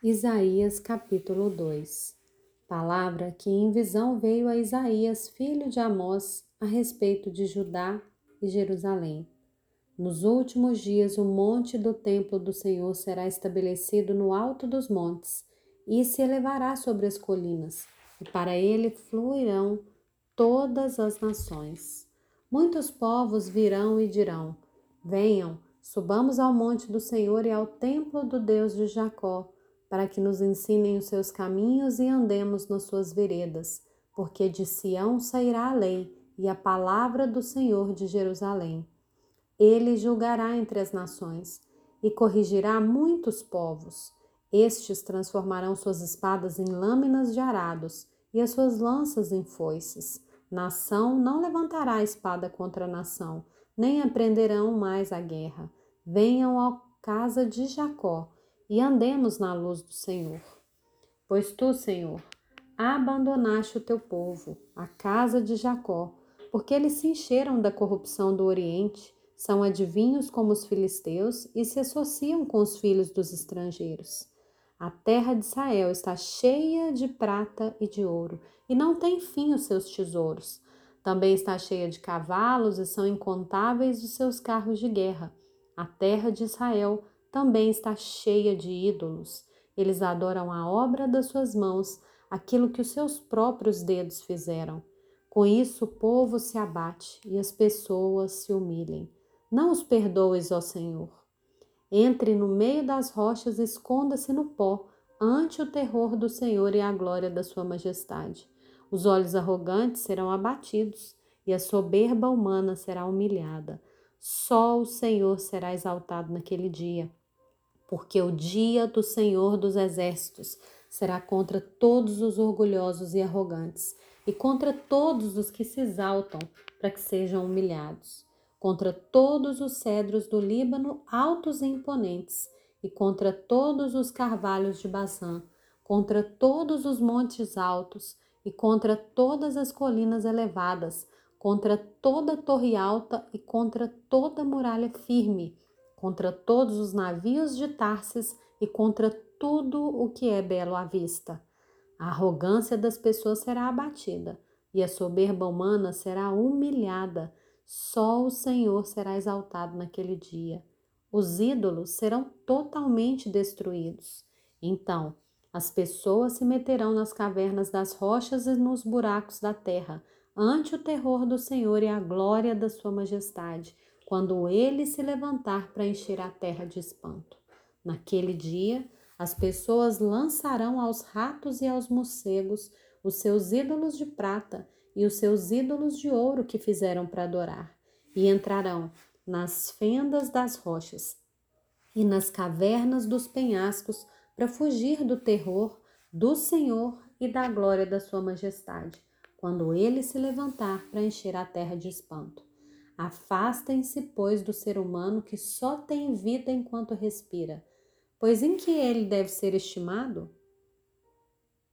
Isaías capítulo 2 Palavra que em visão veio a Isaías, filho de Amós, a respeito de Judá e Jerusalém. Nos últimos dias, o monte do templo do Senhor será estabelecido no alto dos montes e se elevará sobre as colinas, e para ele fluirão todas as nações. Muitos povos virão e dirão: Venham, subamos ao monte do Senhor e ao templo do Deus de Jacó para que nos ensinem os seus caminhos e andemos nas suas veredas, porque de Sião sairá a lei e a palavra do Senhor de Jerusalém. Ele julgará entre as nações e corrigirá muitos povos. Estes transformarão suas espadas em lâminas de arados e as suas lanças em foices. Nação não levantará espada contra nação, nem aprenderão mais a guerra. Venham à casa de Jacó e andemos na luz do Senhor. Pois tu, Senhor, abandonaste o teu povo, a casa de Jacó, porque eles se encheram da corrupção do Oriente, são adivinhos como os filisteus e se associam com os filhos dos estrangeiros. A terra de Israel está cheia de prata e de ouro, e não tem fim os seus tesouros. Também está cheia de cavalos e são incontáveis os seus carros de guerra. A terra de Israel também está cheia de ídolos. Eles adoram a obra das suas mãos, aquilo que os seus próprios dedos fizeram. Com isso o povo se abate e as pessoas se humilhem. Não os perdoes, ó Senhor. Entre no meio das rochas esconda-se no pó, ante o terror do Senhor e a glória da sua majestade. Os olhos arrogantes serão abatidos e a soberba humana será humilhada. Só o Senhor será exaltado naquele dia porque o dia do Senhor dos Exércitos será contra todos os orgulhosos e arrogantes, e contra todos os que se exaltam para que sejam humilhados, contra todos os cedros do Líbano altos e imponentes, e contra todos os carvalhos de Bazã, contra todos os montes altos, e contra todas as colinas elevadas, contra toda torre alta e contra toda muralha firme, contra todos os navios de Tarsis e contra tudo o que é belo à vista. A arrogância das pessoas será abatida e a soberba humana será humilhada. Só o Senhor será exaltado naquele dia. Os ídolos serão totalmente destruídos. Então, as pessoas se meterão nas cavernas das rochas e nos buracos da terra, ante o terror do Senhor e a glória da sua majestade quando ele se levantar para encher a terra de espanto. Naquele dia, as pessoas lançarão aos ratos e aos morcegos os seus ídolos de prata e os seus ídolos de ouro que fizeram para adorar, e entrarão nas fendas das rochas e nas cavernas dos penhascos para fugir do terror do Senhor e da glória da Sua Majestade, quando ele se levantar para encher a terra de espanto. Afastem-se, pois, do ser humano que só tem vida enquanto respira, pois em que ele deve ser estimado?